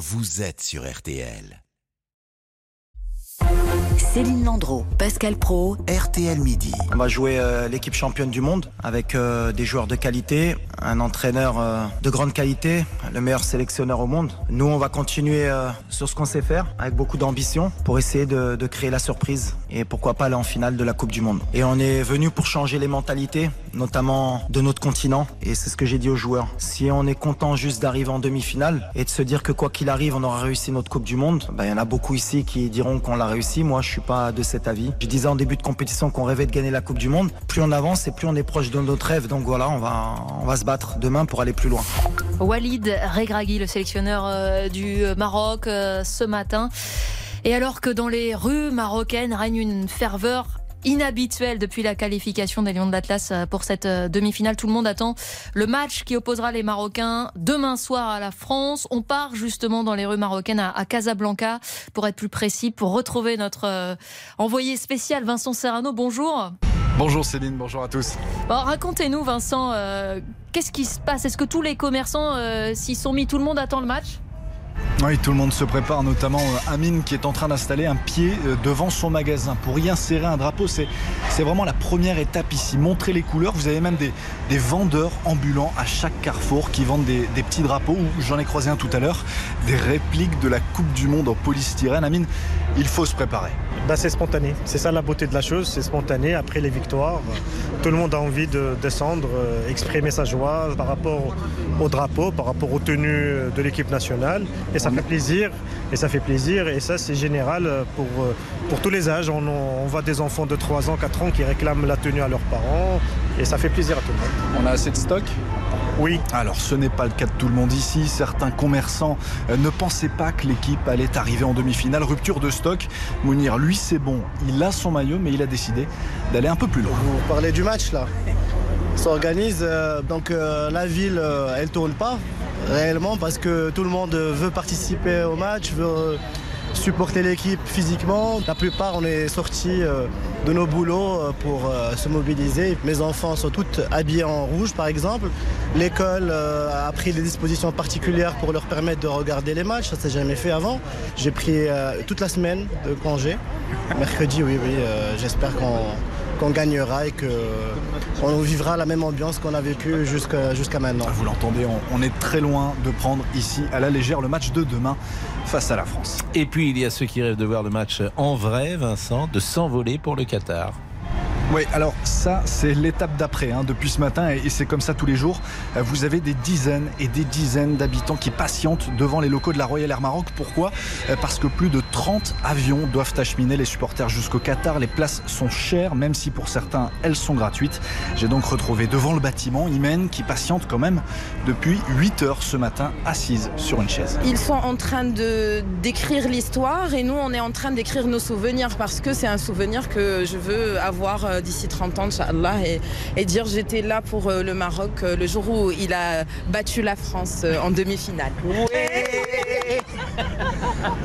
vous êtes sur RTL. Céline Landreau, Pascal Pro, RTL Midi. On va jouer euh, l'équipe championne du monde avec euh, des joueurs de qualité, un entraîneur euh, de grande qualité, le meilleur sélectionneur au monde. Nous, on va continuer euh, sur ce qu'on sait faire avec beaucoup d'ambition pour essayer de, de créer la surprise et pourquoi pas aller en finale de la Coupe du Monde. Et on est venu pour changer les mentalités, notamment de notre continent. Et c'est ce que j'ai dit aux joueurs. Si on est content juste d'arriver en demi-finale et de se dire que quoi qu'il arrive, on aura réussi notre Coupe du Monde, ben, il y en a beaucoup ici qui diront qu'on l'a réussi. Moi, je suis pas de cet avis. Je disais en début de compétition qu'on rêvait de gagner la Coupe du Monde. Plus on avance et plus on est proche de notre rêve. Donc voilà, on va, on va se battre demain pour aller plus loin. Walid Regragui, le sélectionneur euh, du Maroc, euh, ce matin. Et alors que dans les rues marocaines règne une ferveur inhabituelle depuis la qualification des Lions de l'Atlas euh, pour cette demi-finale. Tout le monde attend le match qui opposera les Marocains demain soir à la France. On part justement dans les rues marocaines à, Casablanca pour être plus précis, pour retrouver notre envoyé spécial Vincent Serrano. Bonjour. Bonjour Céline, bonjour à tous. Bon, Racontez-nous Vincent, euh, qu'est-ce qui se passe? Est-ce que tous les commerçants euh, s'y sont mis? Tout le monde attend le match? Oui, tout le monde se prépare, notamment euh, Amine qui est en train d'installer un pied devant son magasin pour y insérer un drapeau. C'est, vraiment la première étape ici. Montrer les couleurs. Vous avez même des, vendeurs ambulants à chaque carrefour qui vendent des, petits drapeaux. Ou j'en ai croisé un tout à l'heure, des répliques de la Coupe du Monde en polystyrène. Amine, il faut se préparer. Ben, c'est spontané. C'est ça la beauté de la chose. C'est spontané. Après les victoires, tout le monde a envie de descendre, exprimer sa joie par rapport au drapeau, par rapport aux tenues de l'équipe nationale. Et ça fait plaisir. Et ça fait plaisir. Et ça, c'est général pour, pour tous les âges. On, on voit des enfants de 3 ans, 4 ans qui réclament la tenue à leurs parents. Et ça fait plaisir à tout le monde. On a assez de stock? Oui. Alors ce n'est pas le cas de tout le monde ici. Certains commerçants ne pensaient pas que l'équipe allait arriver en demi-finale. Rupture de stock. Mounir, lui c'est bon. Il a son maillot mais il a décidé d'aller un peu plus loin. Vous parlez du match là? S'organise. Euh, donc euh, la ville, euh, elle tourne pas réellement parce que tout le monde veut participer au match, veut supporter l'équipe physiquement. La plupart, on est sortis de nos boulots pour se mobiliser. Mes enfants sont tous habillés en rouge, par exemple. L'école a pris des dispositions particulières pour leur permettre de regarder les matchs. Ça s'est jamais fait avant. J'ai pris toute la semaine de congé. Mercredi, oui, oui. J'espère qu'on qu'on gagnera et qu'on vivra la même ambiance qu'on a vécu jusqu'à maintenant. Vous l'entendez, on, on est très loin de prendre ici à la légère le match de demain face à la France. Et puis il y a ceux qui rêvent de voir le match en vrai, Vincent, de s'envoler pour le Qatar. Oui, alors ça, c'est l'étape d'après, hein, depuis ce matin, et c'est comme ça tous les jours. Vous avez des dizaines et des dizaines d'habitants qui patientent devant les locaux de la Royal Air Maroc. Pourquoi? Parce que plus de 30 avions doivent acheminer les supporters jusqu'au Qatar. Les places sont chères, même si pour certains, elles sont gratuites. J'ai donc retrouvé devant le bâtiment Imen qui patiente quand même depuis 8 heures ce matin, assise sur une chaise. Ils sont en train d'écrire l'histoire et nous, on est en train d'écrire nos souvenirs parce que c'est un souvenir que je veux avoir d'ici 30 ans, Inch'Allah, et, et dire j'étais là pour euh, le Maroc euh, le jour où il a battu la France euh, en demi-finale.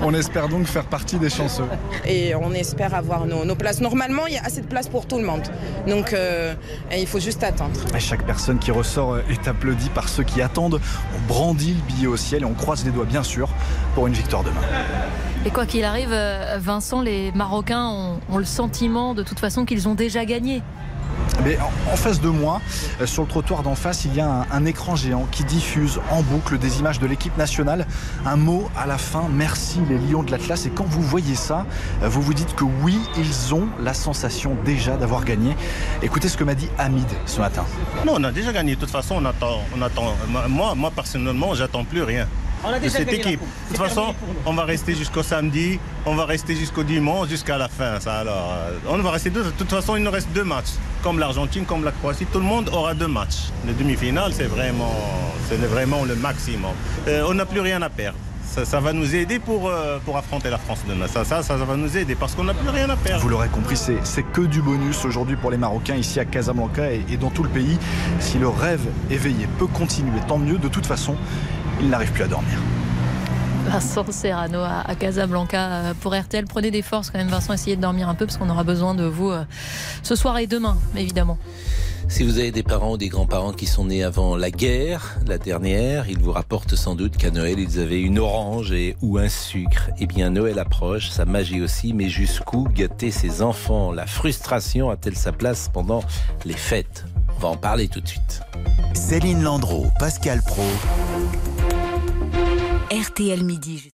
On espère donc faire partie des chanceux. Et on espère avoir nos, nos places. Normalement, il y a assez de place pour tout le monde. Donc euh, il faut juste attendre. Et chaque personne qui ressort est applaudie par ceux qui attendent. On brandit le billet au ciel et on croise les doigts, bien sûr, pour une victoire demain. Et quoi qu'il arrive, Vincent, les Marocains ont, ont le sentiment de toute façon qu'ils ont déjà gagné. Mais en face de moi, sur le trottoir d'en face, il y a un, un, écran géant qui diffuse en boucle des images de l'équipe nationale. Un mot à la fin, merci les Lions de l'Atlas. Et quand vous voyez ça, vous vous dites que oui, ils ont la sensation déjà d'avoir gagné. Écoutez ce que m'a dit Hamid ce matin. Non, on a déjà gagné. De toute façon, on attend. On attend. Moi, moi personnellement, j'attends plus rien de cette équipe. De toute façon, on va rester jusqu'au samedi, on va rester jusqu'au dimanche, jusqu'à la fin. Ça, alors, on va rester deux. De toute façon, il nous reste deux matchs. Comme l'Argentine, comme la Croatie, tout le monde aura deux matchs. Le demi-finale, c'est vraiment, c'est vraiment le maximum. Euh, on n'a plus rien à perdre. Ça, ça, va nous aider pour, euh, pour affronter la France demain. Ça, ça, ça, ça va nous aider parce qu'on n'a plus rien à perdre. Vous l'aurez compris, c'est que du bonus aujourd'hui pour les Marocains ici à Casablanca et, et dans tout le pays. Si le rêve éveillé peut continuer, tant mieux. De toute façon, il n'arrive plus à dormir. Vincent Serrano à Casablanca pour RTL. Prenez des forces quand même, Vincent. Essayez de dormir un peu parce qu'on aura besoin de vous ce soir et demain, évidemment. Si vous avez des parents ou des grands-parents qui sont nés avant la guerre, la dernière, ils vous rapportent sans doute qu'à Noël, ils avaient une orange et ou un sucre. Eh bien, Noël approche, sa magie aussi, mais jusqu'où gâter ses enfants? La frustration a-t-elle sa place pendant les fêtes? On va en parler tout de suite. Céline Landreau, Pascal Pro. RTL Midi.